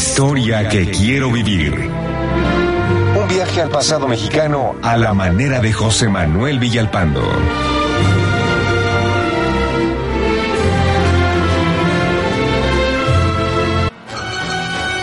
Historia que quiero vivir. Un viaje al pasado mexicano a la manera de José Manuel Villalpando.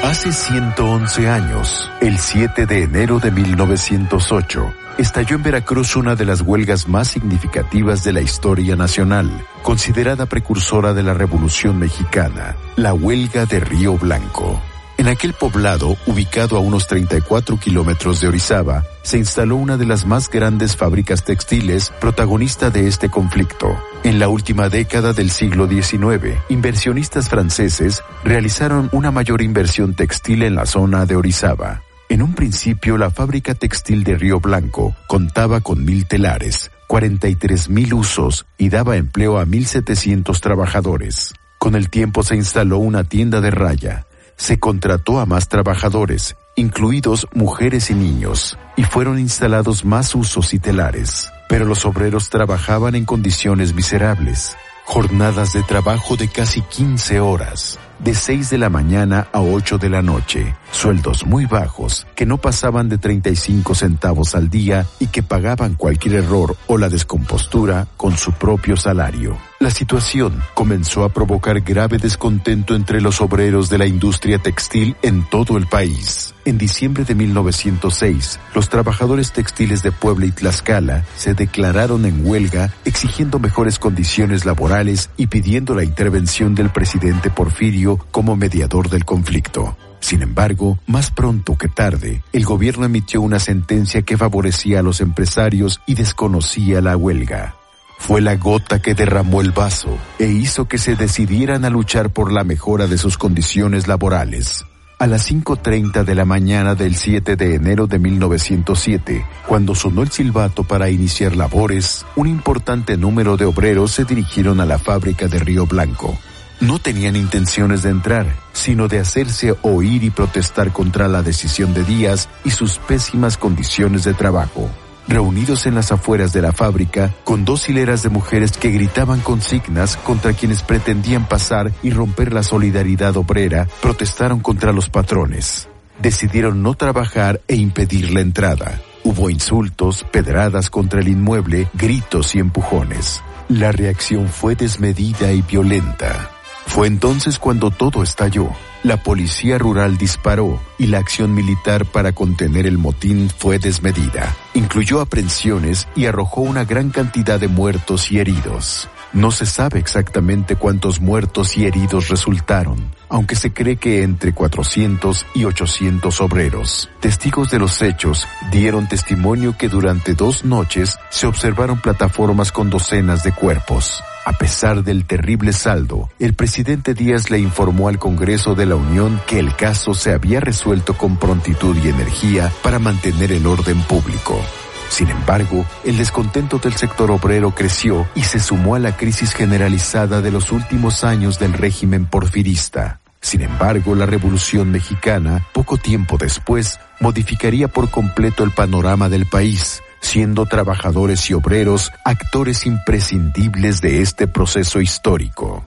Hace 111 años, el 7 de enero de 1908, estalló en Veracruz una de las huelgas más significativas de la historia nacional, considerada precursora de la Revolución Mexicana, la huelga de Río Blanco. En aquel poblado, ubicado a unos 34 kilómetros de Orizaba, se instaló una de las más grandes fábricas textiles protagonista de este conflicto. En la última década del siglo XIX, inversionistas franceses realizaron una mayor inversión textil en la zona de Orizaba. En un principio, la fábrica textil de Río Blanco contaba con mil telares, 43 mil usos y daba empleo a 1.700 trabajadores. Con el tiempo se instaló una tienda de raya, se contrató a más trabajadores, incluidos mujeres y niños, y fueron instalados más usos y telares. Pero los obreros trabajaban en condiciones miserables, jornadas de trabajo de casi 15 horas, de 6 de la mañana a 8 de la noche, sueldos muy bajos que no pasaban de 35 centavos al día y que pagaban cualquier error o la descompostura con su propio salario. La situación comenzó a provocar grave descontento entre los obreros de la industria textil en todo el país. En diciembre de 1906, los trabajadores textiles de Puebla y Tlaxcala se declararon en huelga exigiendo mejores condiciones laborales y pidiendo la intervención del presidente Porfirio como mediador del conflicto. Sin embargo, más pronto que tarde, el gobierno emitió una sentencia que favorecía a los empresarios y desconocía la huelga. Fue la gota que derramó el vaso e hizo que se decidieran a luchar por la mejora de sus condiciones laborales. A las 5.30 de la mañana del 7 de enero de 1907, cuando sonó el silbato para iniciar labores, un importante número de obreros se dirigieron a la fábrica de Río Blanco. No tenían intenciones de entrar, sino de hacerse oír y protestar contra la decisión de Díaz y sus pésimas condiciones de trabajo reunidos en las afueras de la fábrica con dos hileras de mujeres que gritaban consignas contra quienes pretendían pasar y romper la solidaridad obrera, protestaron contra los patrones. Decidieron no trabajar e impedir la entrada. Hubo insultos, pedradas contra el inmueble, gritos y empujones. La reacción fue desmedida y violenta. Fue entonces cuando todo estalló. La policía rural disparó y la acción militar para contener el motín fue desmedida. Incluyó aprehensiones y arrojó una gran cantidad de muertos y heridos. No se sabe exactamente cuántos muertos y heridos resultaron, aunque se cree que entre 400 y 800 obreros. Testigos de los hechos dieron testimonio que durante dos noches se observaron plataformas con docenas de cuerpos. A pesar del terrible saldo, el presidente Díaz le informó al Congreso de la Unión que el caso se había resuelto con prontitud y energía para mantener el orden público. Sin embargo, el descontento del sector obrero creció y se sumó a la crisis generalizada de los últimos años del régimen porfirista. Sin embargo, la Revolución Mexicana, poco tiempo después, modificaría por completo el panorama del país, siendo trabajadores y obreros actores imprescindibles de este proceso histórico.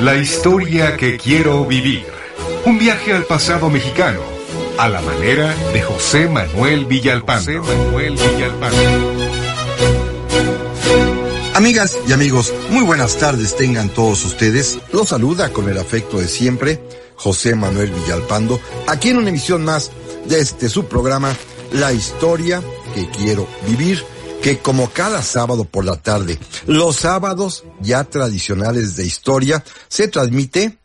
La historia que quiero vivir. Un viaje al pasado mexicano a la manera de José Manuel Villalpando. Manuel Amigas y amigos, muy buenas tardes tengan todos ustedes. Los saluda con el afecto de siempre José Manuel Villalpando, aquí en una emisión más de este su programa, La historia que quiero vivir, que como cada sábado por la tarde, los sábados ya tradicionales de historia, se transmite,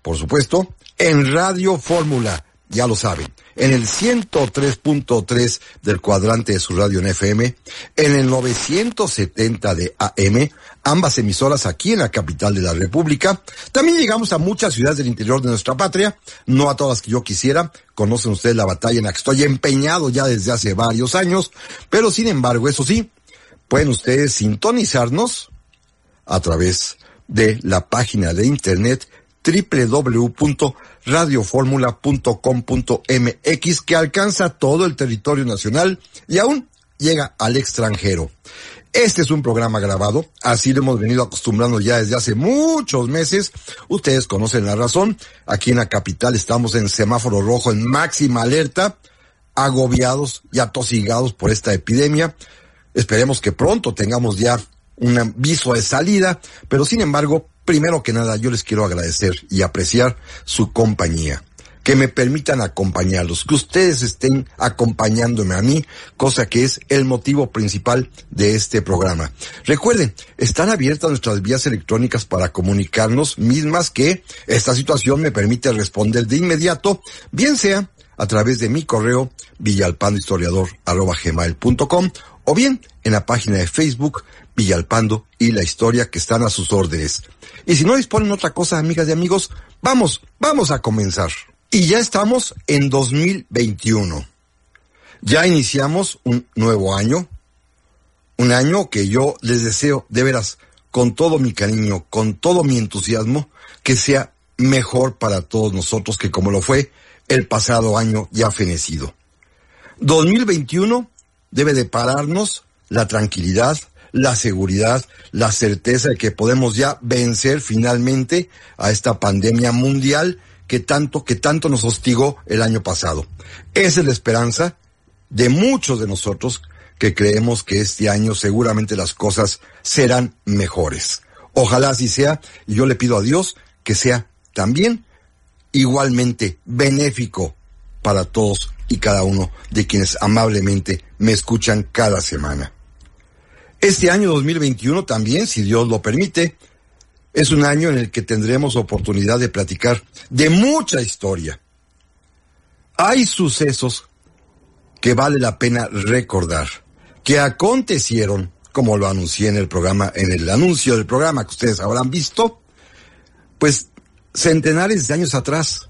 por supuesto, en Radio Fórmula ya lo saben, en el 103.3 del cuadrante de su radio en FM, en el 970 de AM, ambas emisoras aquí en la capital de la República. También llegamos a muchas ciudades del interior de nuestra patria, no a todas que yo quisiera. Conocen ustedes la batalla en la que estoy empeñado ya desde hace varios años, pero sin embargo, eso sí, pueden ustedes sintonizarnos a través de la página de internet www.radioformula.com.mx que alcanza todo el territorio nacional y aún llega al extranjero. Este es un programa grabado, así lo hemos venido acostumbrando ya desde hace muchos meses. Ustedes conocen la razón. Aquí en la capital estamos en semáforo rojo, en máxima alerta, agobiados y atosigados por esta epidemia. Esperemos que pronto tengamos ya un aviso de salida, pero sin embargo, primero que nada yo les quiero agradecer y apreciar su compañía que me permitan acompañarlos, que ustedes estén acompañándome a mí, cosa que es el motivo principal de este programa. Recuerden, están abiertas nuestras vías electrónicas para comunicarnos, mismas que esta situación me permite responder de inmediato, bien sea a través de mi correo villalpandohistoriador.com o bien en la página de Facebook Villalpando y la historia que están a sus órdenes. Y si no disponen otra cosa, amigas y amigos, vamos, vamos a comenzar. Y ya estamos en 2021. Ya iniciamos un nuevo año, un año que yo les deseo de veras, con todo mi cariño, con todo mi entusiasmo, que sea mejor para todos nosotros que como lo fue el pasado año ya fenecido. 2021 debe de pararnos la tranquilidad, la seguridad, la certeza de que podemos ya vencer finalmente a esta pandemia mundial que tanto, que tanto nos hostigó el año pasado. Esa es la esperanza de muchos de nosotros que creemos que este año seguramente las cosas serán mejores. Ojalá así sea, y yo le pido a Dios que sea también igualmente benéfico para todos y cada uno de quienes amablemente me escuchan cada semana. Este año 2021 también, si Dios lo permite, es un año en el que tendremos oportunidad de platicar de mucha historia. Hay sucesos que vale la pena recordar, que acontecieron, como lo anuncié en el programa, en el anuncio del programa que ustedes habrán visto, pues centenares de años atrás.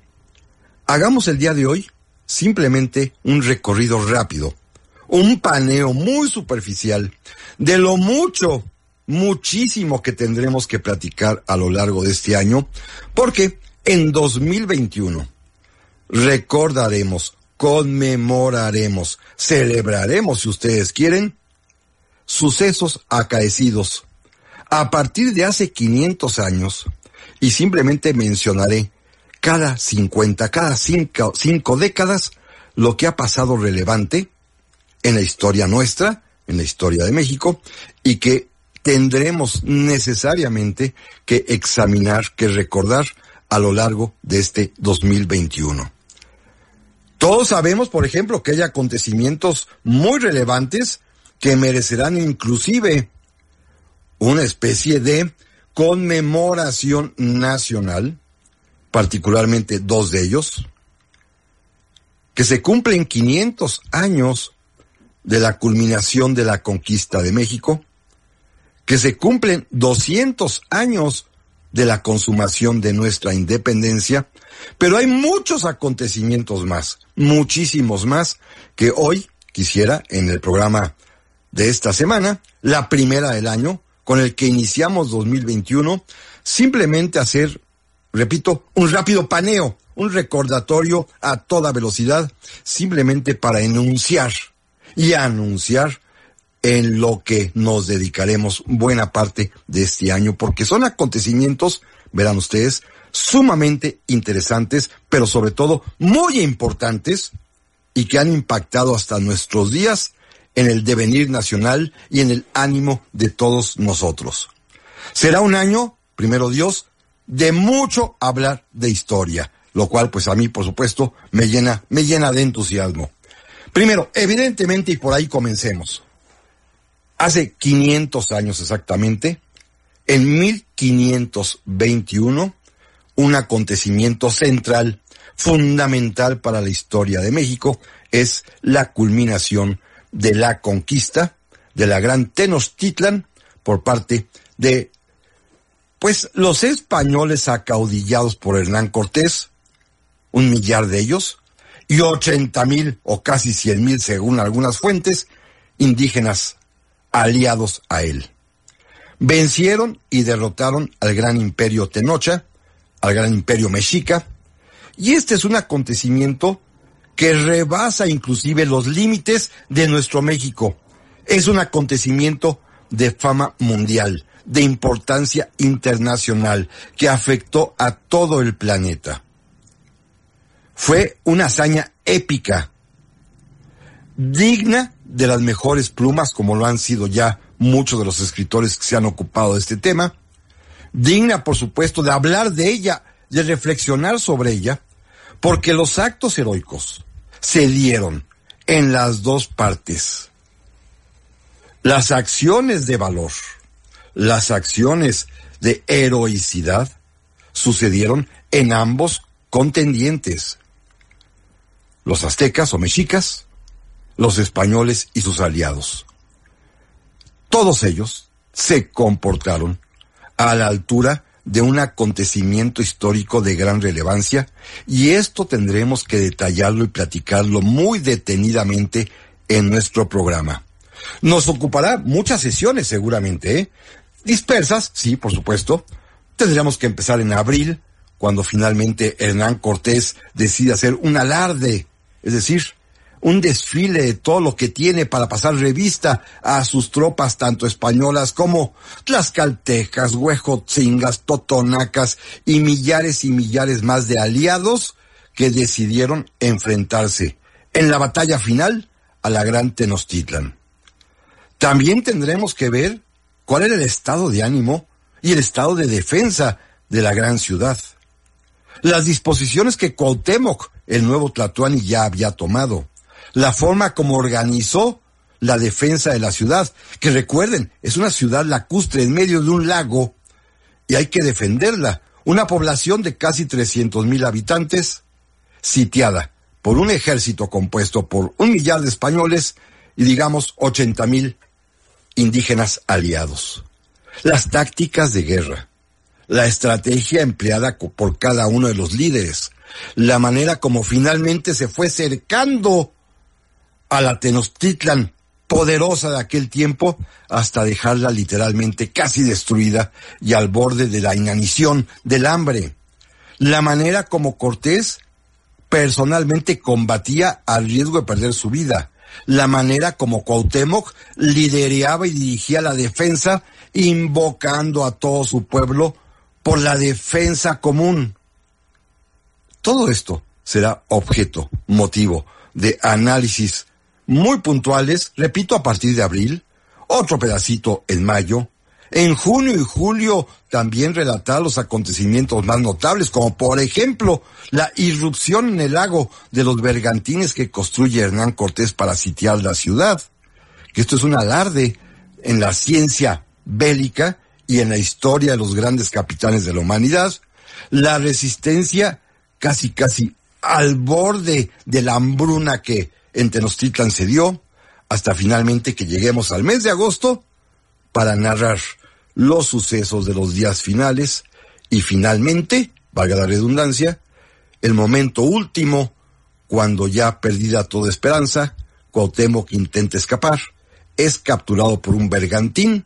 Hagamos el día de hoy simplemente un recorrido rápido, un paneo muy superficial de lo mucho muchísimo que tendremos que platicar a lo largo de este año, porque en 2021 recordaremos, conmemoraremos, celebraremos, si ustedes quieren, sucesos acaecidos. A partir de hace 500 años y simplemente mencionaré cada 50, cada cinco, cinco décadas lo que ha pasado relevante en la historia nuestra, en la historia de México, y que tendremos necesariamente que examinar, que recordar a lo largo de este 2021. Todos sabemos, por ejemplo, que hay acontecimientos muy relevantes que merecerán inclusive una especie de conmemoración nacional, particularmente dos de ellos, que se cumplen 500 años de la culminación de la conquista de México, que se cumplen 200 años de la consumación de nuestra independencia, pero hay muchos acontecimientos más, muchísimos más, que hoy quisiera en el programa de esta semana, la primera del año, con el que iniciamos 2021, simplemente hacer, repito, un rápido paneo, un recordatorio a toda velocidad, simplemente para enunciar y anunciar en lo que nos dedicaremos buena parte de este año, porque son acontecimientos, verán ustedes, sumamente interesantes, pero sobre todo muy importantes y que han impactado hasta nuestros días en el devenir nacional y en el ánimo de todos nosotros. Será un año, primero Dios, de mucho hablar de historia, lo cual pues a mí por supuesto me llena, me llena de entusiasmo. Primero, evidentemente, y por ahí comencemos. Hace 500 años exactamente, en 1521, un acontecimiento central, fundamental para la historia de México, es la culminación de la conquista de la gran Tenochtitlan por parte de, pues, los españoles acaudillados por Hernán Cortés, un millar de ellos, y ochenta mil o casi cien mil según algunas fuentes, indígenas aliados a él. Vencieron y derrotaron al gran imperio Tenocha, al gran imperio mexica, y este es un acontecimiento que rebasa inclusive los límites de nuestro México. Es un acontecimiento de fama mundial, de importancia internacional, que afectó a todo el planeta. Fue una hazaña épica, digna de las mejores plumas, como lo han sido ya muchos de los escritores que se han ocupado de este tema, digna, por supuesto, de hablar de ella, de reflexionar sobre ella, porque los actos heroicos se dieron en las dos partes. Las acciones de valor, las acciones de heroicidad sucedieron en ambos contendientes. Los aztecas o mexicas, los españoles y sus aliados. Todos ellos se comportaron a la altura de un acontecimiento histórico de gran relevancia y esto tendremos que detallarlo y platicarlo muy detenidamente en nuestro programa. Nos ocupará muchas sesiones seguramente, ¿eh? dispersas, sí, por supuesto. Tendríamos que empezar en abril, cuando finalmente Hernán Cortés decide hacer un alarde, es decir, un desfile de todo lo que tiene para pasar revista a sus tropas tanto españolas como tlaxcaltecas, huejotzingas, totonacas y millares y millares más de aliados que decidieron enfrentarse en la batalla final a la gran Tenochtitlan. También tendremos que ver cuál era el estado de ánimo y el estado de defensa de la gran ciudad. Las disposiciones que Cuauhtémoc, el nuevo Tlatuani, ya había tomado la forma como organizó la defensa de la ciudad, que recuerden, es una ciudad lacustre en medio de un lago y hay que defenderla. Una población de casi 300 mil habitantes, sitiada por un ejército compuesto por un millar de españoles y digamos 80 mil indígenas aliados. Las tácticas de guerra, la estrategia empleada por cada uno de los líderes, la manera como finalmente se fue cercando a la Tenochtitlan poderosa de aquel tiempo hasta dejarla literalmente casi destruida y al borde de la inanición, del hambre. La manera como Cortés personalmente combatía al riesgo de perder su vida. La manera como Cuauhtémoc lideraba y dirigía la defensa invocando a todo su pueblo por la defensa común. Todo esto será objeto, motivo de análisis muy puntuales, repito, a partir de abril, otro pedacito en mayo, en junio y julio también relatar los acontecimientos más notables, como por ejemplo la irrupción en el lago de los bergantines que construye Hernán Cortés para sitiar la ciudad. Que esto es un alarde en la ciencia bélica y en la historia de los grandes capitanes de la humanidad. La resistencia casi casi al borde de la hambruna que en Tenochtitlan se dio, hasta finalmente que lleguemos al mes de agosto para narrar los sucesos de los días finales y finalmente, valga la redundancia, el momento último, cuando ya perdida toda esperanza, Cuauhtémoc intenta escapar, es capturado por un bergantín,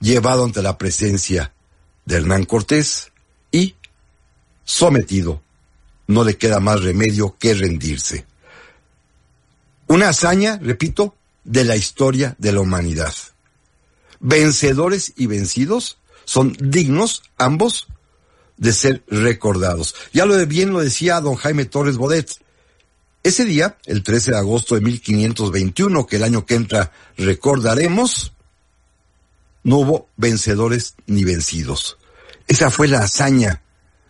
llevado ante la presencia de Hernán Cortés y sometido. No le queda más remedio que rendirse. Una hazaña, repito, de la historia de la humanidad. Vencedores y vencidos son dignos ambos de ser recordados. Ya lo bien lo decía don Jaime Torres Bodet. Ese día, el 13 de agosto de 1521, que el año que entra recordaremos, no hubo vencedores ni vencidos. Esa fue la hazaña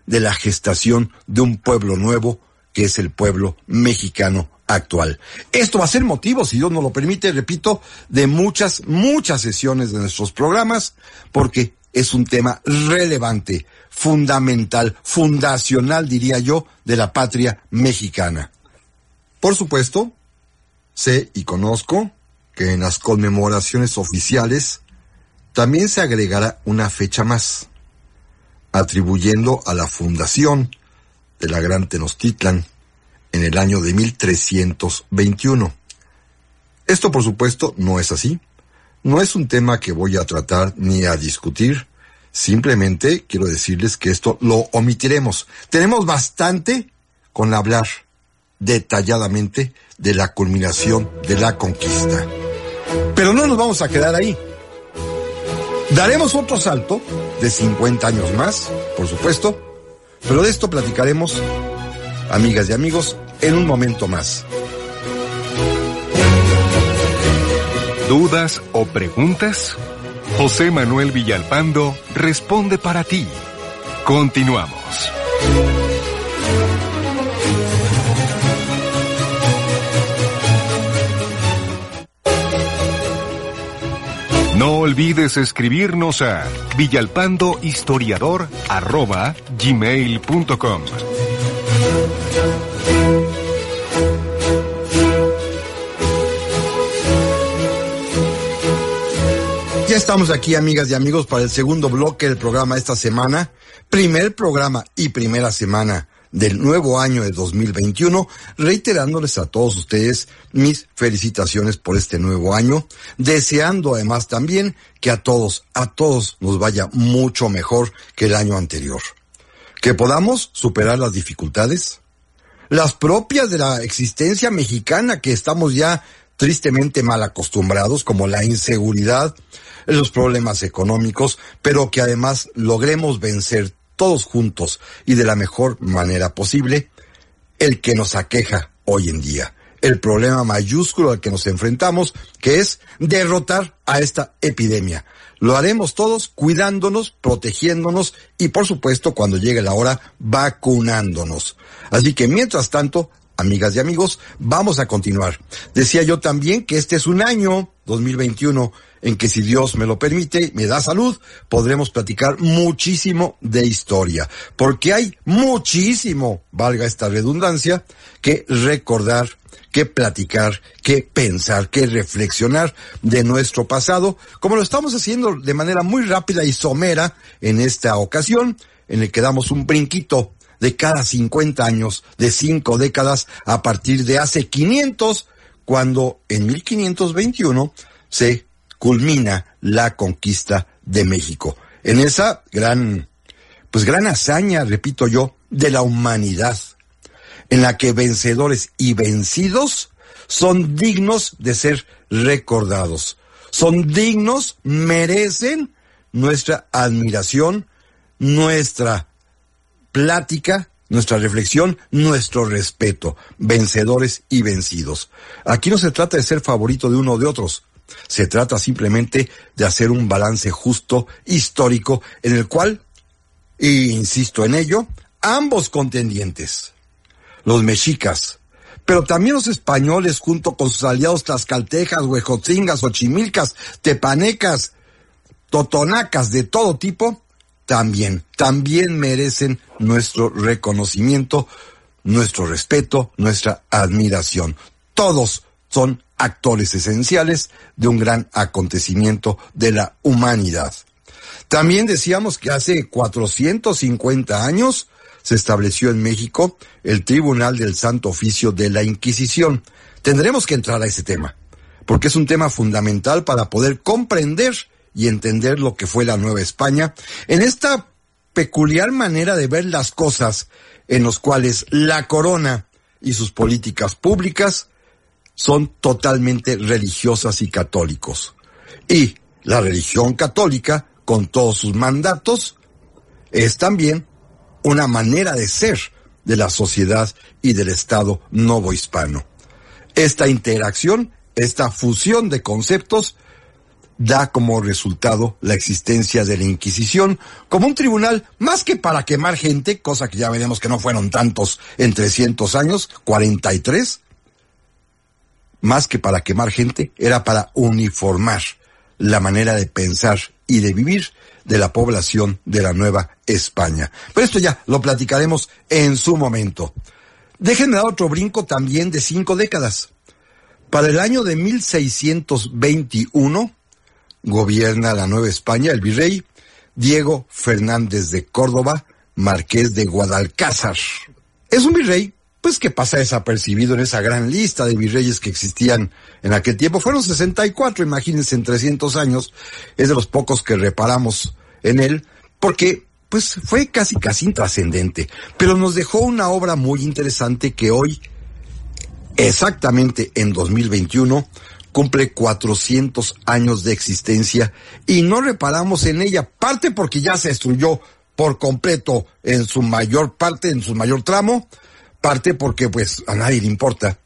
de la gestación de un pueblo nuevo, que es el pueblo mexicano actual. Esto va a ser motivo, si Dios nos lo permite, repito, de muchas, muchas sesiones de nuestros programas, porque es un tema relevante, fundamental, fundacional, diría yo, de la patria mexicana. Por supuesto, sé y conozco que en las conmemoraciones oficiales también se agregará una fecha más, atribuyendo a la fundación de la Gran Tenochtitlan en el año de 1321. Esto, por supuesto, no es así. No es un tema que voy a tratar ni a discutir, Simplemente quiero decirles que esto lo omitiremos. Tenemos bastante con hablar detalladamente de la culminación de la conquista. Pero no nos vamos a quedar ahí. Daremos otro salto de 50 años más, por supuesto, pero de esto platicaremos, amigas y amigos, en un momento más. ¿Dudas o preguntas? José Manuel Villalpando responde para ti. Continuamos. No olvides escribirnos a villalpandohistoriador.gmail.com Ya estamos aquí, amigas y amigos, para el segundo bloque del programa esta semana. Primer programa y primera semana del nuevo año de 2021, reiterándoles a todos ustedes mis felicitaciones por este nuevo año, deseando además también que a todos, a todos nos vaya mucho mejor que el año anterior. Que podamos superar las dificultades, las propias de la existencia mexicana que estamos ya tristemente mal acostumbrados, como la inseguridad, los problemas económicos, pero que además logremos vencer todos juntos y de la mejor manera posible el que nos aqueja hoy en día, el problema mayúsculo al que nos enfrentamos, que es derrotar a esta epidemia. Lo haremos todos cuidándonos, protegiéndonos y por supuesto cuando llegue la hora vacunándonos. Así que mientras tanto, amigas y amigos, vamos a continuar. Decía yo también que este es un año 2021 en que si Dios me lo permite, me da salud, podremos platicar muchísimo de historia, porque hay muchísimo, valga esta redundancia, que recordar, que platicar, que pensar, que reflexionar de nuestro pasado, como lo estamos haciendo de manera muy rápida y somera en esta ocasión, en el que damos un brinquito de cada 50 años, de cinco décadas, a partir de hace 500, cuando en 1521 se culmina la conquista de México. En esa gran, pues gran hazaña, repito yo, de la humanidad, en la que vencedores y vencidos son dignos de ser recordados. Son dignos, merecen nuestra admiración, nuestra plática, nuestra reflexión, nuestro respeto, vencedores y vencidos. Aquí no se trata de ser favorito de uno o de otros, se trata simplemente de hacer un balance justo, histórico, en el cual, e insisto en ello, ambos contendientes, los mexicas, pero también los españoles junto con sus aliados tlaxcaltejas, huejotzingas, ochimilcas, tepanecas, totonacas de todo tipo, también, también merecen nuestro reconocimiento, nuestro respeto, nuestra admiración. Todos son actores esenciales de un gran acontecimiento de la humanidad. También decíamos que hace 450 años se estableció en México el Tribunal del Santo Oficio de la Inquisición. Tendremos que entrar a ese tema, porque es un tema fundamental para poder comprender y entender lo que fue la Nueva España en esta peculiar manera de ver las cosas en los cuales la corona y sus políticas públicas son totalmente religiosas y católicos. Y la religión católica, con todos sus mandatos, es también una manera de ser de la sociedad y del Estado novohispano. Esta interacción, esta fusión de conceptos, da como resultado la existencia de la Inquisición como un tribunal más que para quemar gente, cosa que ya veremos que no fueron tantos en 300 años, 43, más que para quemar gente, era para uniformar la manera de pensar y de vivir de la población de la Nueva España. Pero esto ya lo platicaremos en su momento. Déjenme dar otro brinco también de cinco décadas. Para el año de 1621 gobierna la Nueva España el virrey Diego Fernández de Córdoba, marqués de Guadalcázar. Es un virrey pues que pasa desapercibido en esa gran lista de virreyes que existían en aquel tiempo. Fueron 64, imagínense, en 300 años. Es de los pocos que reparamos en él, porque pues fue casi casi intrascendente, pero nos dejó una obra muy interesante que hoy, exactamente en 2021, cumple 400 años de existencia y no reparamos en ella, parte porque ya se destruyó por completo en su mayor parte, en su mayor tramo, parte porque pues a nadie le importa.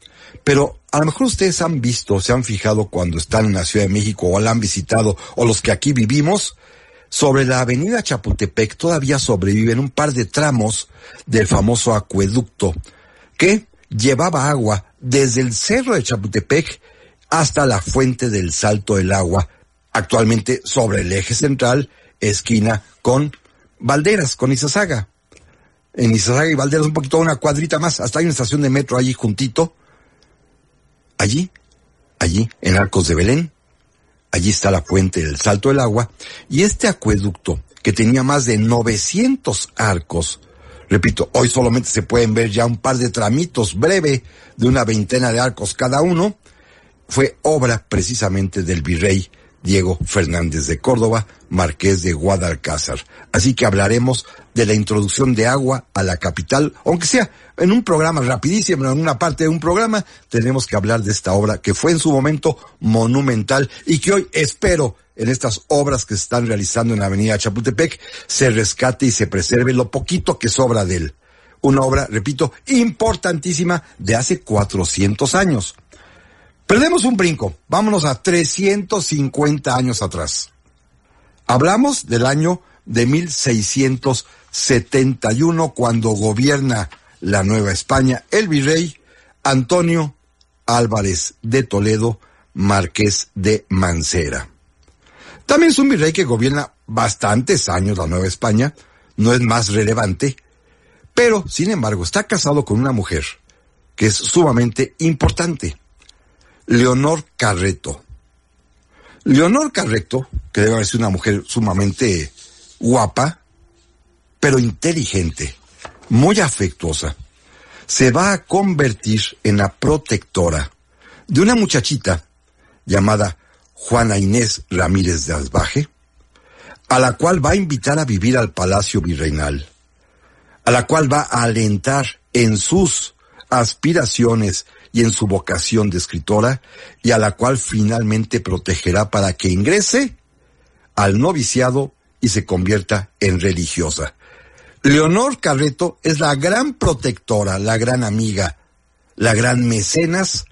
Pero a lo mejor ustedes han visto, se han fijado cuando están en la Ciudad de México o la han visitado o los que aquí vivimos, sobre la avenida Chapultepec todavía sobreviven un par de tramos del famoso acueducto que llevaba agua desde el cerro de Chapultepec hasta la fuente del Salto del Agua, actualmente sobre el eje central, esquina con Valderas, con Izazaga. En Izazaga y Valderas un poquito una cuadrita más, hasta hay una estación de metro allí juntito. Allí, allí, en Arcos de Belén, allí está la fuente del Salto del Agua, y este acueducto, que tenía más de 900 arcos, repito, hoy solamente se pueden ver ya un par de tramitos breve de una veintena de arcos cada uno, fue obra precisamente del virrey Diego Fernández de Córdoba, marqués de Guadalcázar. Así que hablaremos de la introducción de agua a la capital, aunque sea en un programa rapidísimo, en una parte de un programa, tenemos que hablar de esta obra que fue en su momento monumental y que hoy espero en estas obras que se están realizando en la avenida Chapultepec se rescate y se preserve lo poquito que sobra de él. Una obra, repito, importantísima de hace 400 años. Perdemos un brinco, vámonos a 350 años atrás. Hablamos del año de 1671 cuando gobierna la Nueva España el virrey Antonio Álvarez de Toledo, marqués de Mancera. También es un virrey que gobierna bastantes años la Nueva España, no es más relevante, pero sin embargo está casado con una mujer que es sumamente importante. Leonor Carreto. Leonor Carreto, que debe ser una mujer sumamente guapa, pero inteligente, muy afectuosa, se va a convertir en la protectora de una muchachita llamada Juana Inés Ramírez de Asbaje, a la cual va a invitar a vivir al Palacio Virreinal, a la cual va a alentar en sus aspiraciones y en su vocación de escritora y a la cual finalmente protegerá para que ingrese al noviciado y se convierta en religiosa. Leonor Carreto es la gran protectora, la gran amiga, la gran mecenas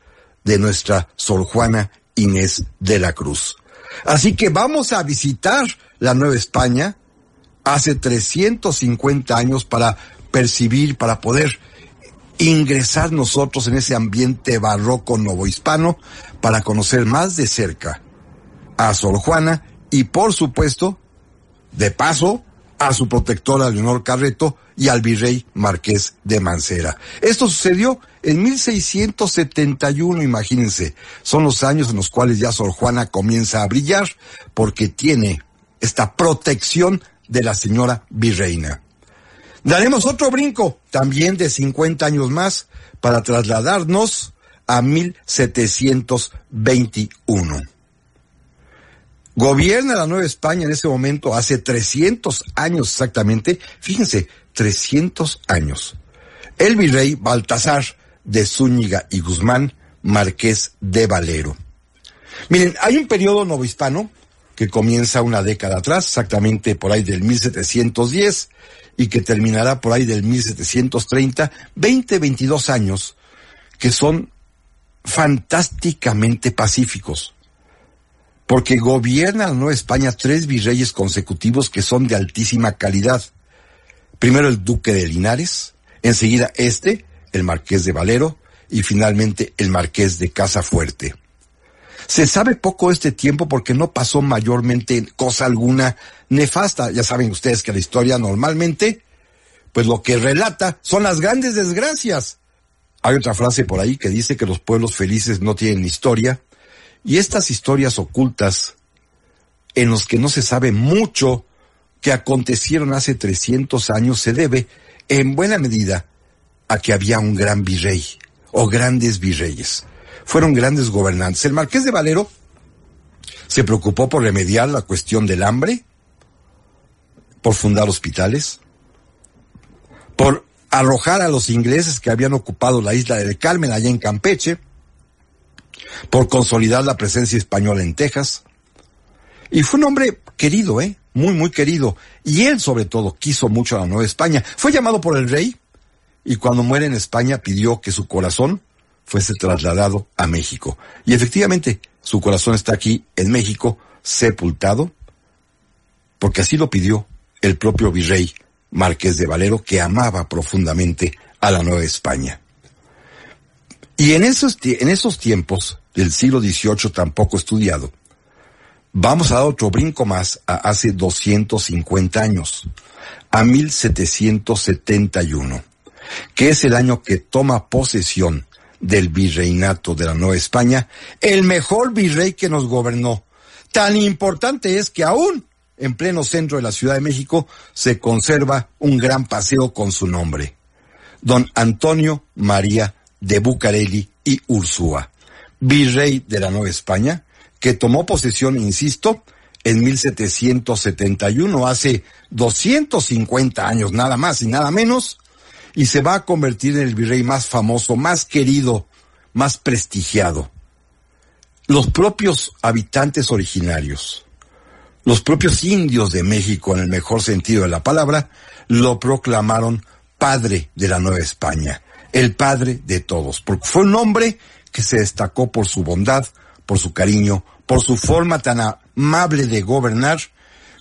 de nuestra Sor Juana Inés de la Cruz. Así que vamos a visitar la Nueva España hace 350 años para percibir, para poder ingresar nosotros en ese ambiente barroco novohispano para conocer más de cerca a Sor Juana y por supuesto, de paso, a su protectora Leonor Carreto y al virrey Marqués de Mancera. Esto sucedió en 1671, imagínense. Son los años en los cuales ya Sor Juana comienza a brillar porque tiene esta protección de la señora virreina. Daremos otro brinco, también de 50 años más, para trasladarnos a 1721. Gobierna la Nueva España en ese momento, hace 300 años exactamente, fíjense, 300 años. El virrey Baltasar de Zúñiga y Guzmán, marqués de Valero. Miren, hay un periodo novohispano que comienza una década atrás, exactamente por ahí del 1710, y que terminará por ahí del 1730, 20, 22 años que son fantásticamente pacíficos. Porque gobierna la Nueva España tres virreyes consecutivos que son de altísima calidad. Primero el duque de Linares, enseguida este, el marqués de Valero, y finalmente el marqués de Casa Fuerte. Se sabe poco este tiempo porque no pasó mayormente cosa alguna nefasta. Ya saben ustedes que la historia normalmente, pues lo que relata son las grandes desgracias. Hay otra frase por ahí que dice que los pueblos felices no tienen historia. Y estas historias ocultas, en los que no se sabe mucho que acontecieron hace 300 años, se debe, en buena medida, a que había un gran virrey o grandes virreyes fueron grandes gobernantes. El marqués de Valero se preocupó por remediar la cuestión del hambre, por fundar hospitales, por arrojar a los ingleses que habían ocupado la isla del Carmen allá en Campeche, por consolidar la presencia española en Texas. Y fue un hombre querido, ¿eh? Muy, muy querido. Y él, sobre todo, quiso mucho a la Nueva España. Fue llamado por el rey y cuando muere en España pidió que su corazón fuese trasladado a México. Y efectivamente, su corazón está aquí en México, sepultado, porque así lo pidió el propio virrey Marqués de Valero, que amaba profundamente a la Nueva España. Y en esos, en esos tiempos del siglo XVIII tan poco estudiado, vamos a dar otro brinco más a hace 250 años, a 1771, que es el año que toma posesión del virreinato de la Nueva España, el mejor virrey que nos gobernó. Tan importante es que aún en pleno centro de la Ciudad de México, se conserva un gran paseo con su nombre. Don Antonio María de Bucareli y Ursúa, virrey de la Nueva España, que tomó posesión, insisto, en 1771, hace 250 años, nada más y nada menos, y se va a convertir en el virrey más famoso, más querido, más prestigiado. Los propios habitantes originarios, los propios indios de México, en el mejor sentido de la palabra, lo proclamaron padre de la Nueva España, el padre de todos, porque fue un hombre que se destacó por su bondad, por su cariño, por su forma tan amable de gobernar.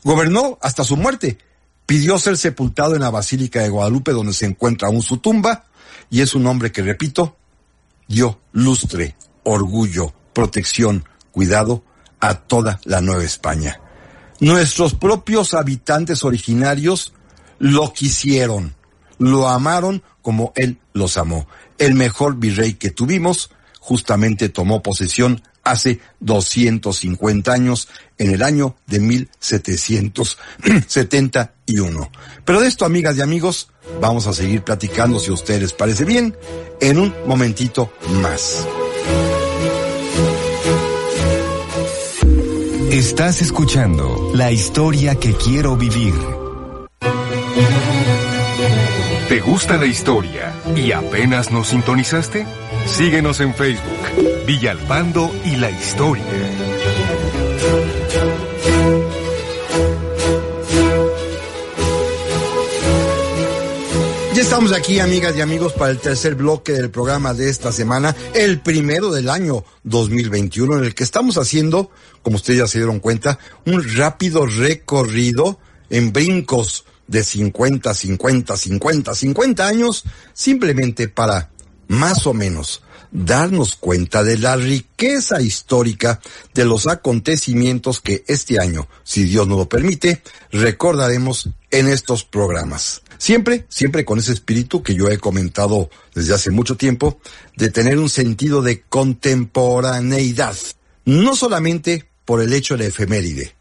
Gobernó hasta su muerte. Pidió ser sepultado en la Basílica de Guadalupe, donde se encuentra aún su tumba, y es un hombre que, repito, dio lustre, orgullo, protección, cuidado a toda la Nueva España. Nuestros propios habitantes originarios lo quisieron, lo amaron como él los amó. El mejor virrey que tuvimos justamente tomó posesión hace 250 años, en el año de 1771. Pero de esto, amigas y amigos, vamos a seguir platicando, si a ustedes les parece bien, en un momentito más. Estás escuchando la historia que quiero vivir. ¿Te gusta la historia y apenas nos sintonizaste? Síguenos en Facebook, Villalpando y la Historia. Ya estamos aquí, amigas y amigos, para el tercer bloque del programa de esta semana, el primero del año 2021, en el que estamos haciendo, como ustedes ya se dieron cuenta, un rápido recorrido en brincos de 50, 50, 50, 50 años, simplemente para, más o menos, darnos cuenta de la riqueza histórica de los acontecimientos que este año, si Dios nos lo permite, recordaremos en estos programas. Siempre, siempre con ese espíritu que yo he comentado desde hace mucho tiempo, de tener un sentido de contemporaneidad. No solamente por el hecho de la efeméride,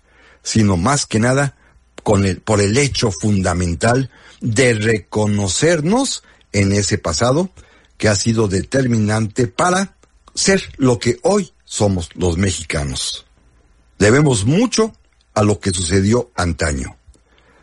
sino más que nada con el, por el hecho fundamental de reconocernos en ese pasado que ha sido determinante para ser lo que hoy somos los mexicanos. Debemos mucho a lo que sucedió antaño.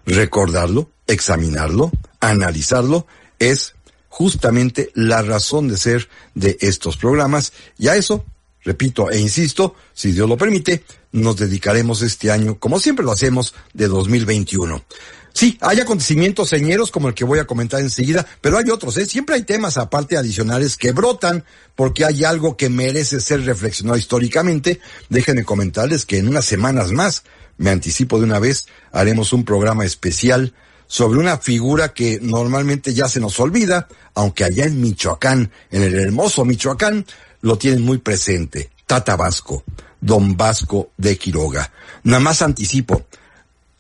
Recordarlo, examinarlo, analizarlo, es justamente la razón de ser de estos programas y a eso, repito e insisto, si Dios lo permite, nos dedicaremos este año, como siempre lo hacemos, de 2021. Sí, hay acontecimientos señeros como el que voy a comentar enseguida, pero hay otros, ¿eh? Siempre hay temas aparte adicionales que brotan porque hay algo que merece ser reflexionado históricamente. Déjenme comentarles que en unas semanas más, me anticipo de una vez, haremos un programa especial sobre una figura que normalmente ya se nos olvida, aunque allá en Michoacán, en el hermoso Michoacán, lo tienen muy presente. Tata Vasco, Don Vasco de Quiroga. Nada más anticipo,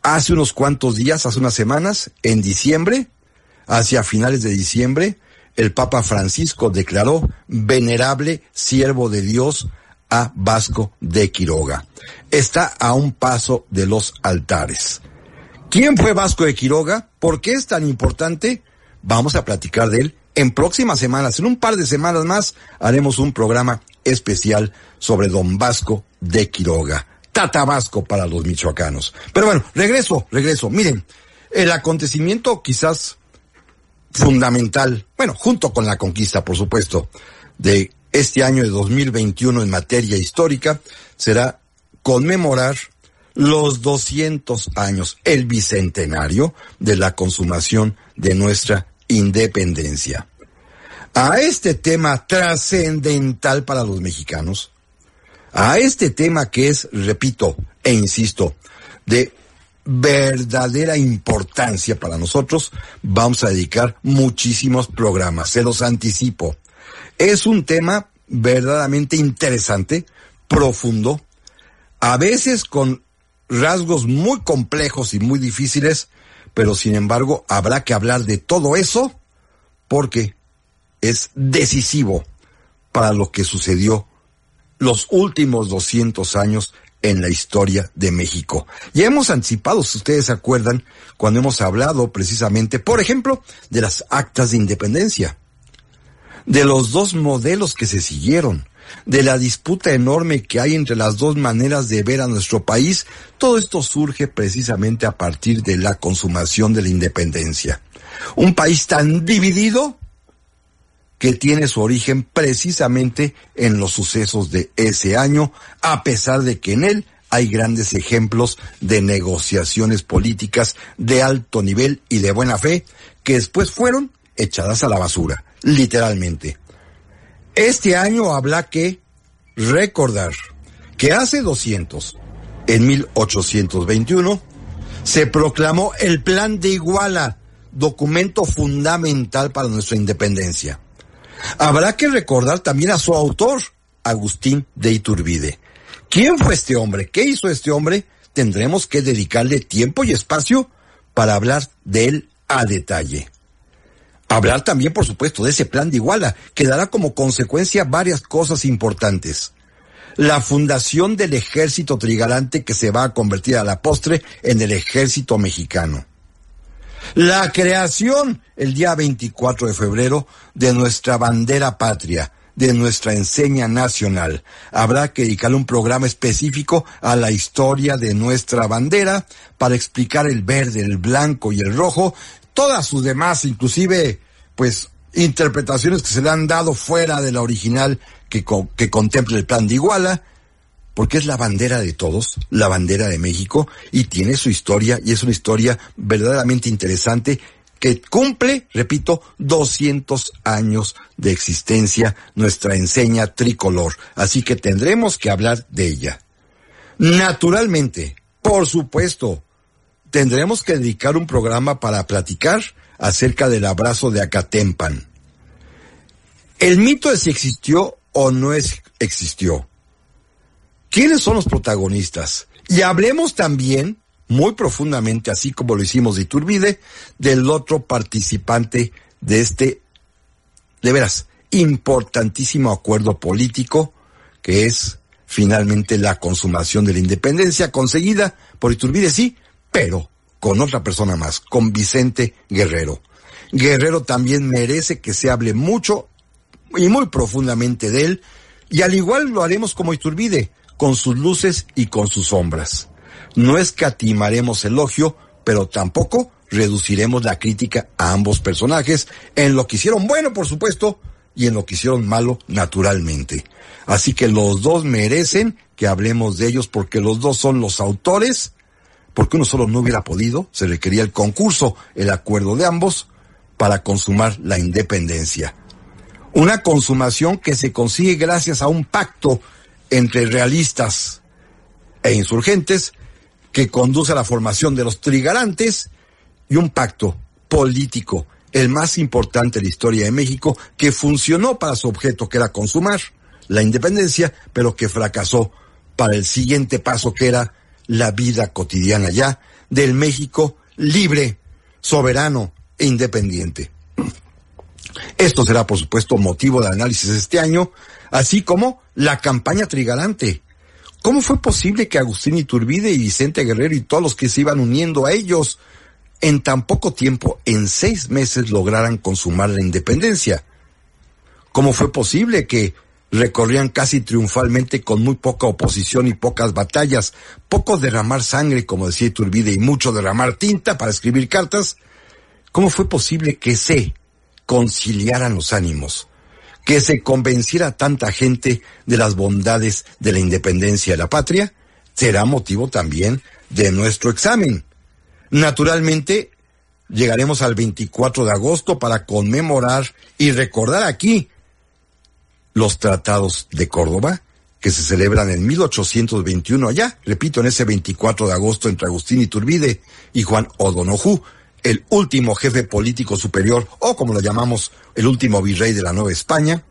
hace unos cuantos días, hace unas semanas, en diciembre, hacia finales de diciembre, el Papa Francisco declaró venerable siervo de Dios a Vasco de Quiroga. Está a un paso de los altares. ¿Quién fue Vasco de Quiroga? ¿Por qué es tan importante? Vamos a platicar de él en próximas semanas. En un par de semanas más haremos un programa especial sobre don Vasco de Quiroga. Tata Vasco para los michoacanos. Pero bueno, regreso, regreso. Miren, el acontecimiento quizás fundamental, bueno, junto con la conquista, por supuesto, de este año de 2021 en materia histórica, será conmemorar los 200 años, el bicentenario de la consumación de nuestra independencia. A este tema trascendental para los mexicanos, a este tema que es, repito e insisto, de verdadera importancia para nosotros, vamos a dedicar muchísimos programas, se los anticipo. Es un tema verdaderamente interesante, profundo, a veces con rasgos muy complejos y muy difíciles, pero sin embargo habrá que hablar de todo eso porque es decisivo para lo que sucedió los últimos 200 años en la historia de México. Ya hemos anticipado, si ustedes se acuerdan, cuando hemos hablado precisamente, por ejemplo, de las actas de independencia, de los dos modelos que se siguieron, de la disputa enorme que hay entre las dos maneras de ver a nuestro país, todo esto surge precisamente a partir de la consumación de la independencia. Un país tan dividido que tiene su origen precisamente en los sucesos de ese año, a pesar de que en él hay grandes ejemplos de negociaciones políticas de alto nivel y de buena fe que después fueron echadas a la basura, literalmente. Este año habrá que recordar que hace 200, en 1821, se proclamó el Plan de Iguala, documento fundamental para nuestra independencia. Habrá que recordar también a su autor, Agustín de Iturbide. ¿Quién fue este hombre? ¿Qué hizo este hombre? Tendremos que dedicarle tiempo y espacio para hablar de él a detalle. Hablar también, por supuesto, de ese plan de Iguala, que dará como consecuencia varias cosas importantes. La fundación del ejército trigarante que se va a convertir a la postre en el ejército mexicano. La creación el día 24 de febrero de nuestra bandera patria, de nuestra enseña nacional. Habrá que dedicarle un programa específico a la historia de nuestra bandera para explicar el verde, el blanco y el rojo todas sus demás, inclusive, pues, interpretaciones que se le han dado fuera de la original que, que contempla el plan de Iguala, porque es la bandera de todos, la bandera de México, y tiene su historia, y es una historia verdaderamente interesante que cumple, repito, 200 años de existencia, nuestra enseña tricolor. Así que tendremos que hablar de ella. Naturalmente, por supuesto, tendremos que dedicar un programa para platicar acerca del abrazo de Acatempan. El mito de si existió o no existió. ¿Quiénes son los protagonistas? Y hablemos también, muy profundamente, así como lo hicimos de Iturbide, del otro participante de este, de veras, importantísimo acuerdo político, que es finalmente la consumación de la independencia conseguida por Iturbide, sí, pero con otra persona más, con Vicente Guerrero. Guerrero también merece que se hable mucho y muy profundamente de él, y al igual lo haremos como Iturbide, con sus luces y con sus sombras. No escatimaremos elogio, pero tampoco reduciremos la crítica a ambos personajes en lo que hicieron bueno, por supuesto, y en lo que hicieron malo, naturalmente. Así que los dos merecen que hablemos de ellos porque los dos son los autores porque uno solo no hubiera podido, se requería el concurso, el acuerdo de ambos para consumar la independencia. Una consumación que se consigue gracias a un pacto entre realistas e insurgentes que conduce a la formación de los trigarantes y un pacto político, el más importante de la historia de México, que funcionó para su objeto, que era consumar la independencia, pero que fracasó para el siguiente paso, que era la vida cotidiana ya del México libre, soberano e independiente. Esto será, por supuesto, motivo de análisis este año, así como la campaña trigarante. ¿Cómo fue posible que Agustín Iturbide y Vicente Guerrero y todos los que se iban uniendo a ellos en tan poco tiempo, en seis meses, lograran consumar la independencia? ¿Cómo fue posible que recorrían casi triunfalmente con muy poca oposición y pocas batallas, poco derramar sangre, como decía Iturbide, y mucho derramar tinta para escribir cartas, ¿cómo fue posible que se conciliaran los ánimos? que se convenciera tanta gente de las bondades de la independencia de la patria, será motivo también de nuestro examen. Naturalmente, llegaremos al 24 de agosto para conmemorar y recordar aquí los tratados de Córdoba, que se celebran en 1821 allá, repito, en ese 24 de agosto entre Agustín Iturbide y Juan O'Donoghue, el último jefe político superior, o como lo llamamos, el último virrey de la Nueva España,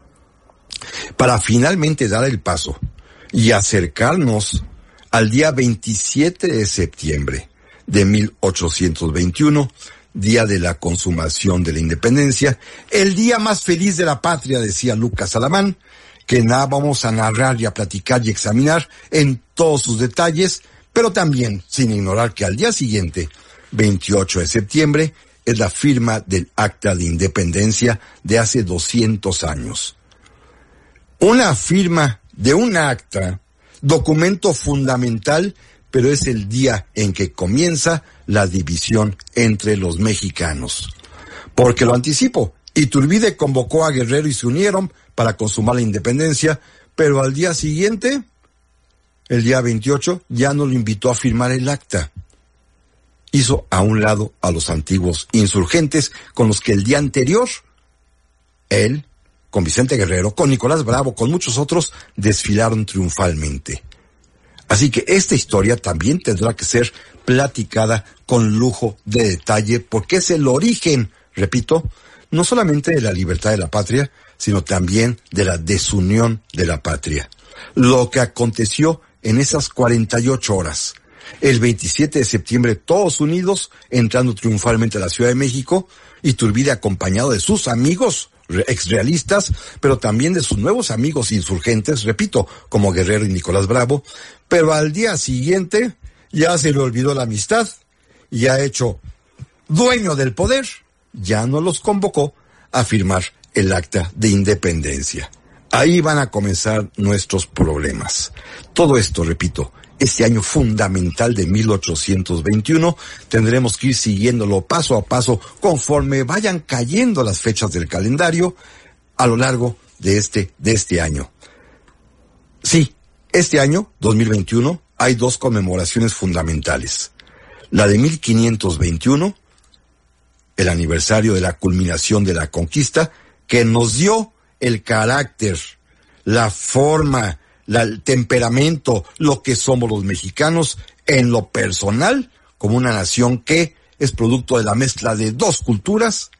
para finalmente dar el paso y acercarnos al día 27 de septiembre de 1821, día de la consumación de la independencia, el día más feliz de la patria, decía Lucas Alamán, que nada vamos a narrar y a platicar y examinar en todos sus detalles, pero también sin ignorar que al día siguiente, 28 de septiembre, es la firma del Acta de Independencia de hace 200 años. Una firma de un acta, documento fundamental, pero es el día en que comienza la división entre los mexicanos. Porque lo anticipo, Iturbide convocó a Guerrero y se unieron para consumar la independencia, pero al día siguiente, el día 28, ya no lo invitó a firmar el acta. Hizo a un lado a los antiguos insurgentes con los que el día anterior él, con Vicente Guerrero, con Nicolás Bravo, con muchos otros, desfilaron triunfalmente. Así que esta historia también tendrá que ser platicada con lujo de detalle porque es el origen, repito, no solamente de la libertad de la patria, sino también de la desunión de la patria. Lo que aconteció en esas 48 horas. El 27 de septiembre todos unidos, entrando triunfalmente a la Ciudad de México, y Turbide acompañado de sus amigos exrealistas, pero también de sus nuevos amigos insurgentes, repito, como Guerrero y Nicolás Bravo, pero al día siguiente ya se le olvidó la amistad y ha hecho dueño del poder, ya no los convocó a firmar el acta de independencia. Ahí van a comenzar nuestros problemas. Todo esto, repito, este año fundamental de 1821. Tendremos que ir siguiéndolo paso a paso conforme vayan cayendo las fechas del calendario a lo largo de este, de este año. Sí, este año, 2021, hay dos conmemoraciones fundamentales. La de 1521, el aniversario de la culminación de la conquista, que nos dio el carácter, la forma, el temperamento, lo que somos los mexicanos en lo personal, como una nación que es producto de la mezcla de dos culturas,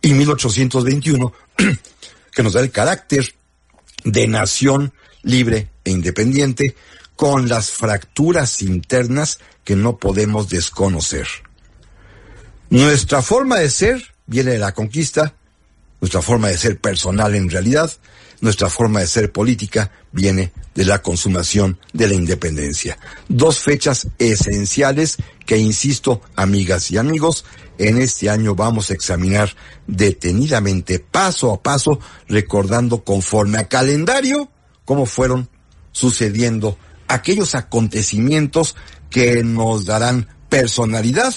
y 1821, que nos da el carácter de nación libre e independiente, con las fracturas internas que no podemos desconocer. Nuestra forma de ser viene de la conquista, nuestra forma de ser personal en realidad, nuestra forma de ser política viene de la consumación de la independencia. Dos fechas esenciales que, insisto, amigas y amigos, en este año vamos a examinar detenidamente, paso a paso, recordando conforme a calendario cómo fueron sucediendo aquellos acontecimientos que nos darán personalidad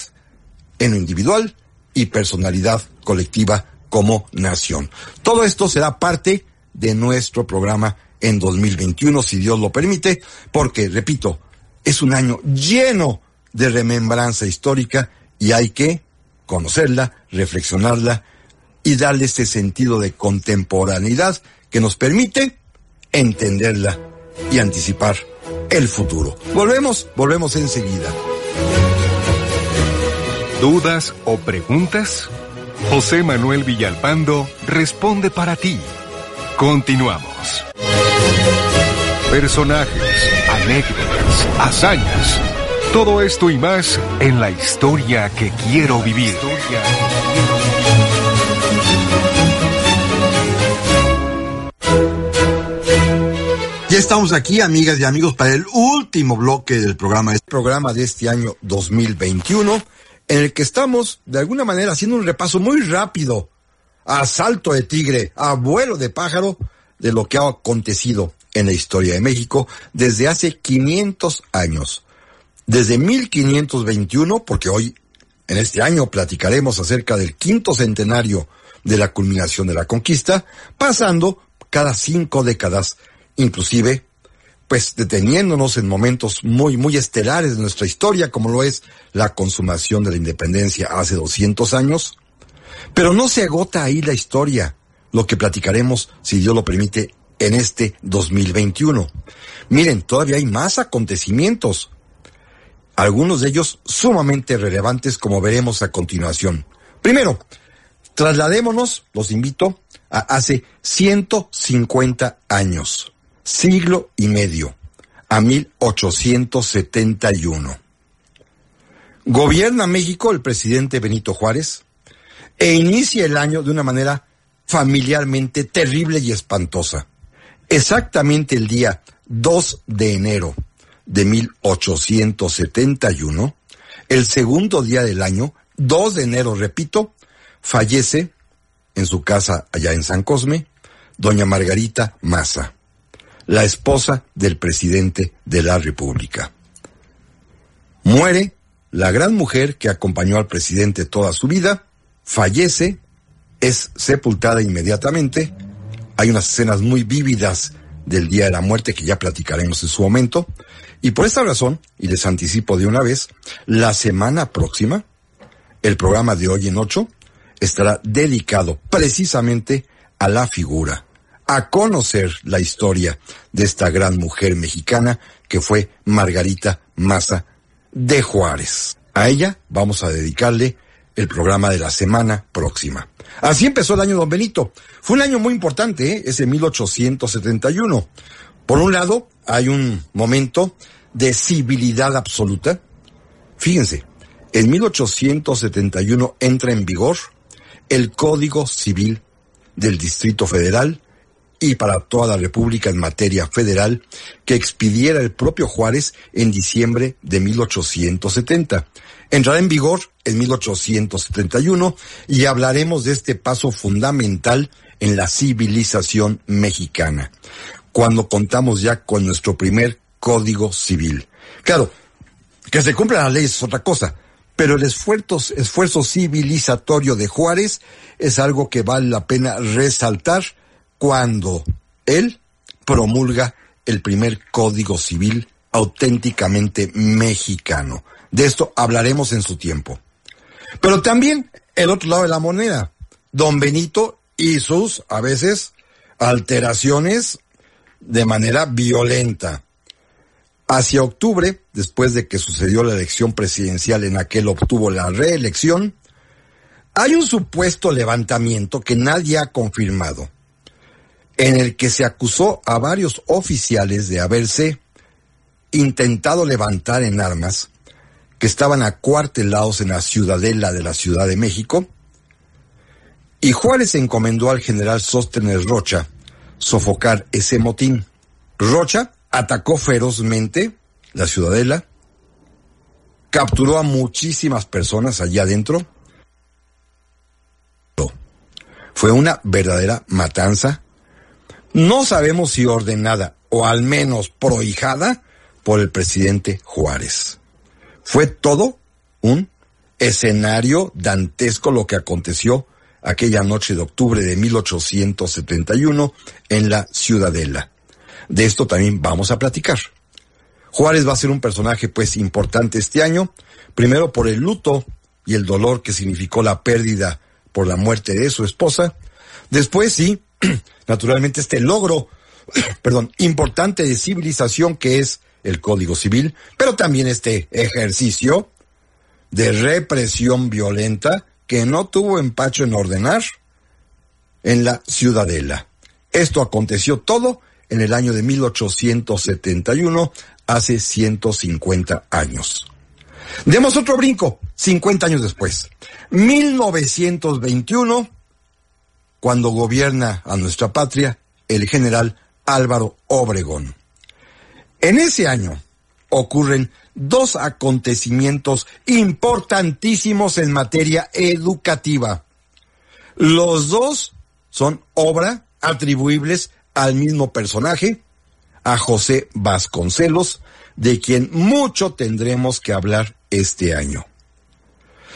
en lo individual y personalidad colectiva como nación. Todo esto será parte de nuestro programa en 2021, si Dios lo permite, porque, repito, es un año lleno de remembranza histórica y hay que conocerla, reflexionarla y darle este sentido de contemporaneidad que nos permite entenderla y anticipar el futuro. Volvemos, volvemos enseguida. ¿Dudas o preguntas? José Manuel Villalpando responde para ti Continuamos. Personajes, anécdotas, hazañas. Todo esto y más en la historia que quiero vivir. Ya estamos aquí, amigas y amigos, para el último bloque del programa, este programa de este año 2021, en el que estamos, de alguna manera, haciendo un repaso muy rápido a salto de tigre, a vuelo de pájaro, de lo que ha acontecido en la historia de México desde hace 500 años. Desde 1521, porque hoy, en este año, platicaremos acerca del quinto centenario de la culminación de la conquista, pasando cada cinco décadas, inclusive, pues deteniéndonos en momentos muy, muy estelares de nuestra historia, como lo es la consumación de la independencia hace 200 años. Pero no se agota ahí la historia, lo que platicaremos, si Dios lo permite, en este 2021. Miren, todavía hay más acontecimientos, algunos de ellos sumamente relevantes como veremos a continuación. Primero, trasladémonos, los invito, a hace 150 años, siglo y medio, a 1871. Gobierna México el presidente Benito Juárez e inicia el año de una manera familiarmente terrible y espantosa. Exactamente el día 2 de enero de 1871, el segundo día del año, 2 de enero, repito, fallece en su casa allá en San Cosme, doña Margarita Maza, la esposa del presidente de la República. Muere la gran mujer que acompañó al presidente toda su vida, fallece, es sepultada inmediatamente, hay unas escenas muy vívidas del Día de la Muerte que ya platicaremos en su momento. Y por esta razón, y les anticipo de una vez, la semana próxima, el programa de hoy en ocho estará dedicado precisamente a la figura, a conocer la historia de esta gran mujer mexicana que fue Margarita Maza de Juárez. A ella vamos a dedicarle el programa de la semana próxima. Así empezó el año Don Benito. Fue un año muy importante, ¿eh? ese 1871. Por un lado, hay un momento de civilidad absoluta. Fíjense, en 1871 entra en vigor el Código Civil del Distrito Federal y para toda la República en materia federal que expidiera el propio Juárez en diciembre de 1870. Entrará en vigor en 1871 y hablaremos de este paso fundamental en la civilización mexicana, cuando contamos ya con nuestro primer código civil. Claro, que se cumplan las leyes es otra cosa, pero el esfuerzo, esfuerzo civilizatorio de Juárez es algo que vale la pena resaltar cuando él promulga el primer código civil auténticamente mexicano. De esto hablaremos en su tiempo. Pero también el otro lado de la moneda, don Benito y sus, a veces, alteraciones de manera violenta. Hacia octubre, después de que sucedió la elección presidencial en aquel obtuvo la reelección, hay un supuesto levantamiento que nadie ha confirmado, en el que se acusó a varios oficiales de haberse intentado levantar en armas que estaban acuartelados en la ciudadela de la Ciudad de México, y Juárez encomendó al general Sóstenes Rocha sofocar ese motín. Rocha atacó ferozmente la ciudadela, capturó a muchísimas personas allá adentro. Fue una verdadera matanza. No sabemos si ordenada o al menos prohijada por el presidente Juárez. Fue todo un escenario dantesco lo que aconteció aquella noche de octubre de 1871 en la Ciudadela. De esto también vamos a platicar. Juárez va a ser un personaje pues importante este año, primero por el luto y el dolor que significó la pérdida por la muerte de su esposa, después sí, naturalmente este logro, importante de civilización que es el Código Civil, pero también este ejercicio de represión violenta que no tuvo empacho en ordenar en la Ciudadela. Esto aconteció todo en el año de 1871, hace 150 años. Demos otro brinco, 50 años después. 1921, cuando gobierna a nuestra patria el general Álvaro Obregón. En ese año ocurren dos acontecimientos importantísimos en materia educativa. Los dos son obra atribuibles al mismo personaje, a José Vasconcelos, de quien mucho tendremos que hablar este año.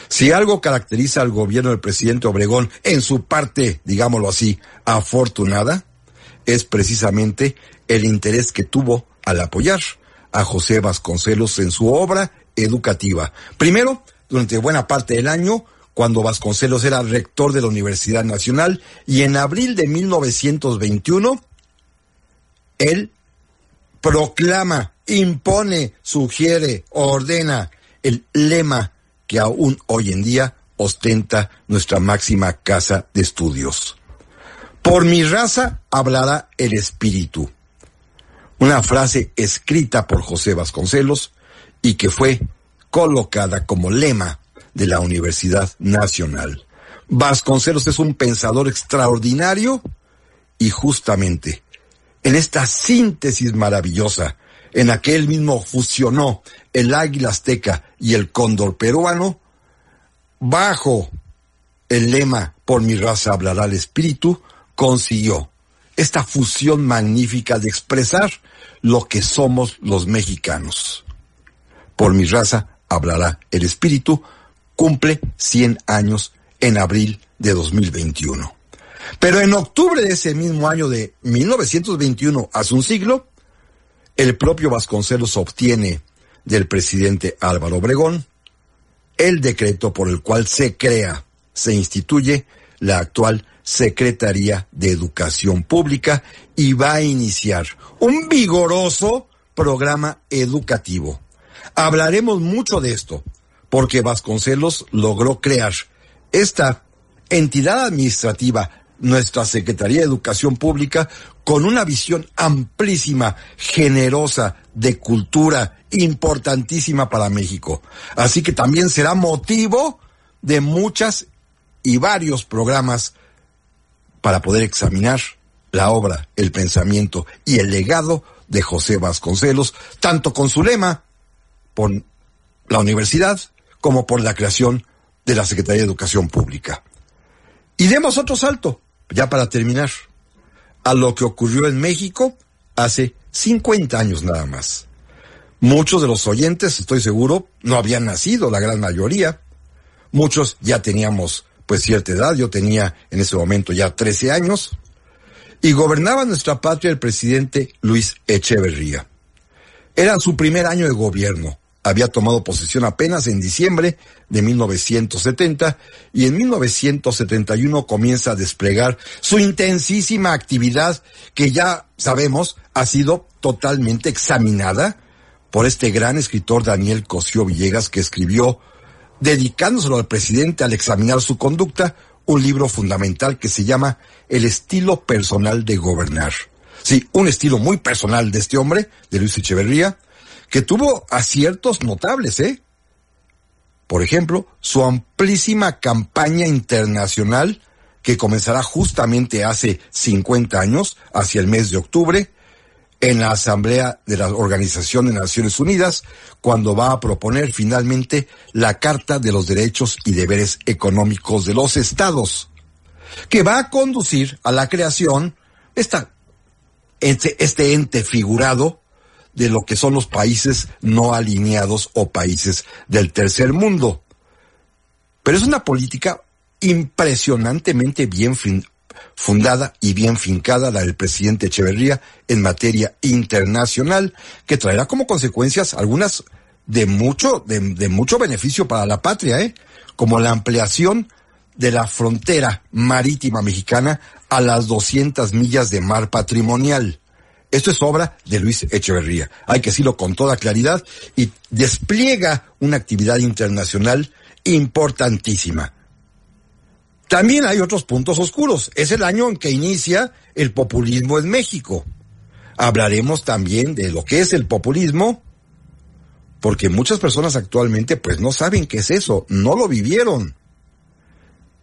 Si algo caracteriza al gobierno del presidente Obregón en su parte, digámoslo así, afortunada, es precisamente el interés que tuvo al apoyar a José Vasconcelos en su obra educativa. Primero, durante buena parte del año, cuando Vasconcelos era rector de la Universidad Nacional, y en abril de 1921, él proclama, impone, sugiere, ordena el lema que aún hoy en día ostenta nuestra máxima casa de estudios. Por mi raza hablará el espíritu. Una frase escrita por José Vasconcelos y que fue colocada como lema de la Universidad Nacional. Vasconcelos es un pensador extraordinario y justamente en esta síntesis maravillosa en la que él mismo fusionó el águila azteca y el cóndor peruano, bajo el lema Por mi raza hablará el espíritu, consiguió esta fusión magnífica de expresar lo que somos los mexicanos. Por mi raza hablará el espíritu, cumple 100 años en abril de 2021. Pero en octubre de ese mismo año de 1921, hace un siglo, el propio Vasconcelos obtiene del presidente Álvaro Obregón el decreto por el cual se crea, se instituye la actual Secretaría de Educación Pública y va a iniciar un vigoroso programa educativo. Hablaremos mucho de esto, porque Vasconcelos logró crear esta entidad administrativa nuestra Secretaría de Educación Pública con una visión amplísima, generosa, de cultura, importantísima para México. Así que también será motivo de muchas y varios programas para poder examinar la obra, el pensamiento y el legado de José Vasconcelos, tanto con su lema por la universidad como por la creación de la Secretaría de Educación Pública. Y demos otro salto ya para terminar, a lo que ocurrió en México hace 50 años nada más. Muchos de los oyentes, estoy seguro, no habían nacido, la gran mayoría. Muchos ya teníamos pues cierta edad, yo tenía en ese momento ya 13 años, y gobernaba nuestra patria el presidente Luis Echeverría. Era su primer año de gobierno, había tomado posesión apenas en diciembre de 1970 y en 1971 comienza a desplegar su intensísima actividad que ya sabemos ha sido totalmente examinada por este gran escritor Daniel Cosío Villegas que escribió, dedicándoselo al presidente al examinar su conducta, un libro fundamental que se llama El estilo personal de gobernar. Sí, un estilo muy personal de este hombre, de Luis Echeverría, que tuvo aciertos notables, ¿eh? Por ejemplo, su amplísima campaña internacional que comenzará justamente hace 50 años, hacia el mes de octubre, en la Asamblea de la Organización de Naciones Unidas, cuando va a proponer finalmente la Carta de los Derechos y Deberes Económicos de los Estados, que va a conducir a la creación esta, este, este ente figurado de lo que son los países no alineados o países del tercer mundo. Pero es una política impresionantemente bien fundada y bien fincada la del presidente Echeverría en materia internacional, que traerá como consecuencias algunas de mucho, de, de mucho beneficio para la patria, ¿eh? como la ampliación de la frontera marítima mexicana a las 200 millas de mar patrimonial esto es obra de Luis Echeverría. Hay que decirlo con toda claridad y despliega una actividad internacional importantísima. También hay otros puntos oscuros. Es el año en que inicia el populismo en México. Hablaremos también de lo que es el populismo, porque muchas personas actualmente pues no saben qué es eso, no lo vivieron.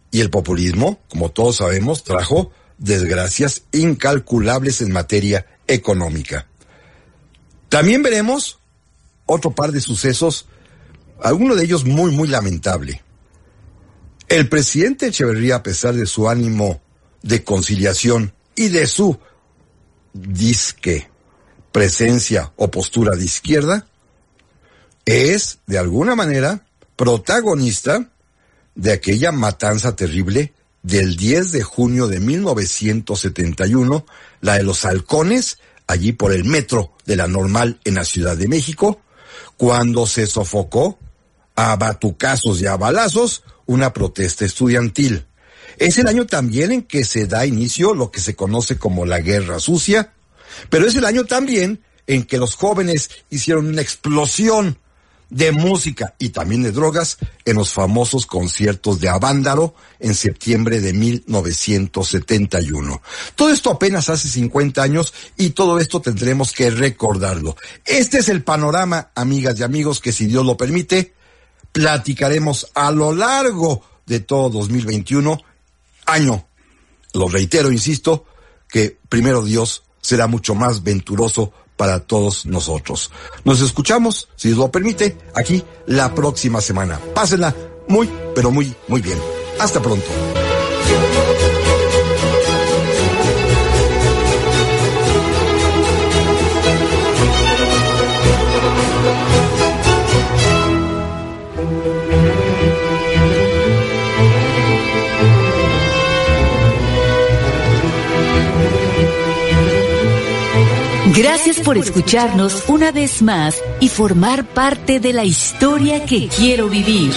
Y el populismo, como todos sabemos, trajo desgracias incalculables en materia económica. También veremos otro par de sucesos, alguno de ellos muy, muy lamentable. El presidente Echeverría, a pesar de su ánimo de conciliación y de su disque presencia o postura de izquierda, es, de alguna manera, protagonista de aquella matanza terrible del 10 de junio de 1971, la de los halcones, allí por el metro de la normal en la Ciudad de México, cuando se sofocó a batucazos y a balazos una protesta estudiantil. Es el año también en que se da inicio lo que se conoce como la Guerra Sucia, pero es el año también en que los jóvenes hicieron una explosión de música y también de drogas en los famosos conciertos de Avándaro en septiembre de 1971. Todo esto apenas hace 50 años y todo esto tendremos que recordarlo. Este es el panorama, amigas y amigos, que si Dios lo permite, platicaremos a lo largo de todo 2021, año, lo reitero, insisto, que primero Dios será mucho más venturoso para todos nosotros. Nos escuchamos, si Dios lo permite, aquí la próxima semana. Pásenla muy, pero muy, muy bien. Hasta pronto. Gracias por escucharnos una vez más y formar parte de la historia que quiero vivir.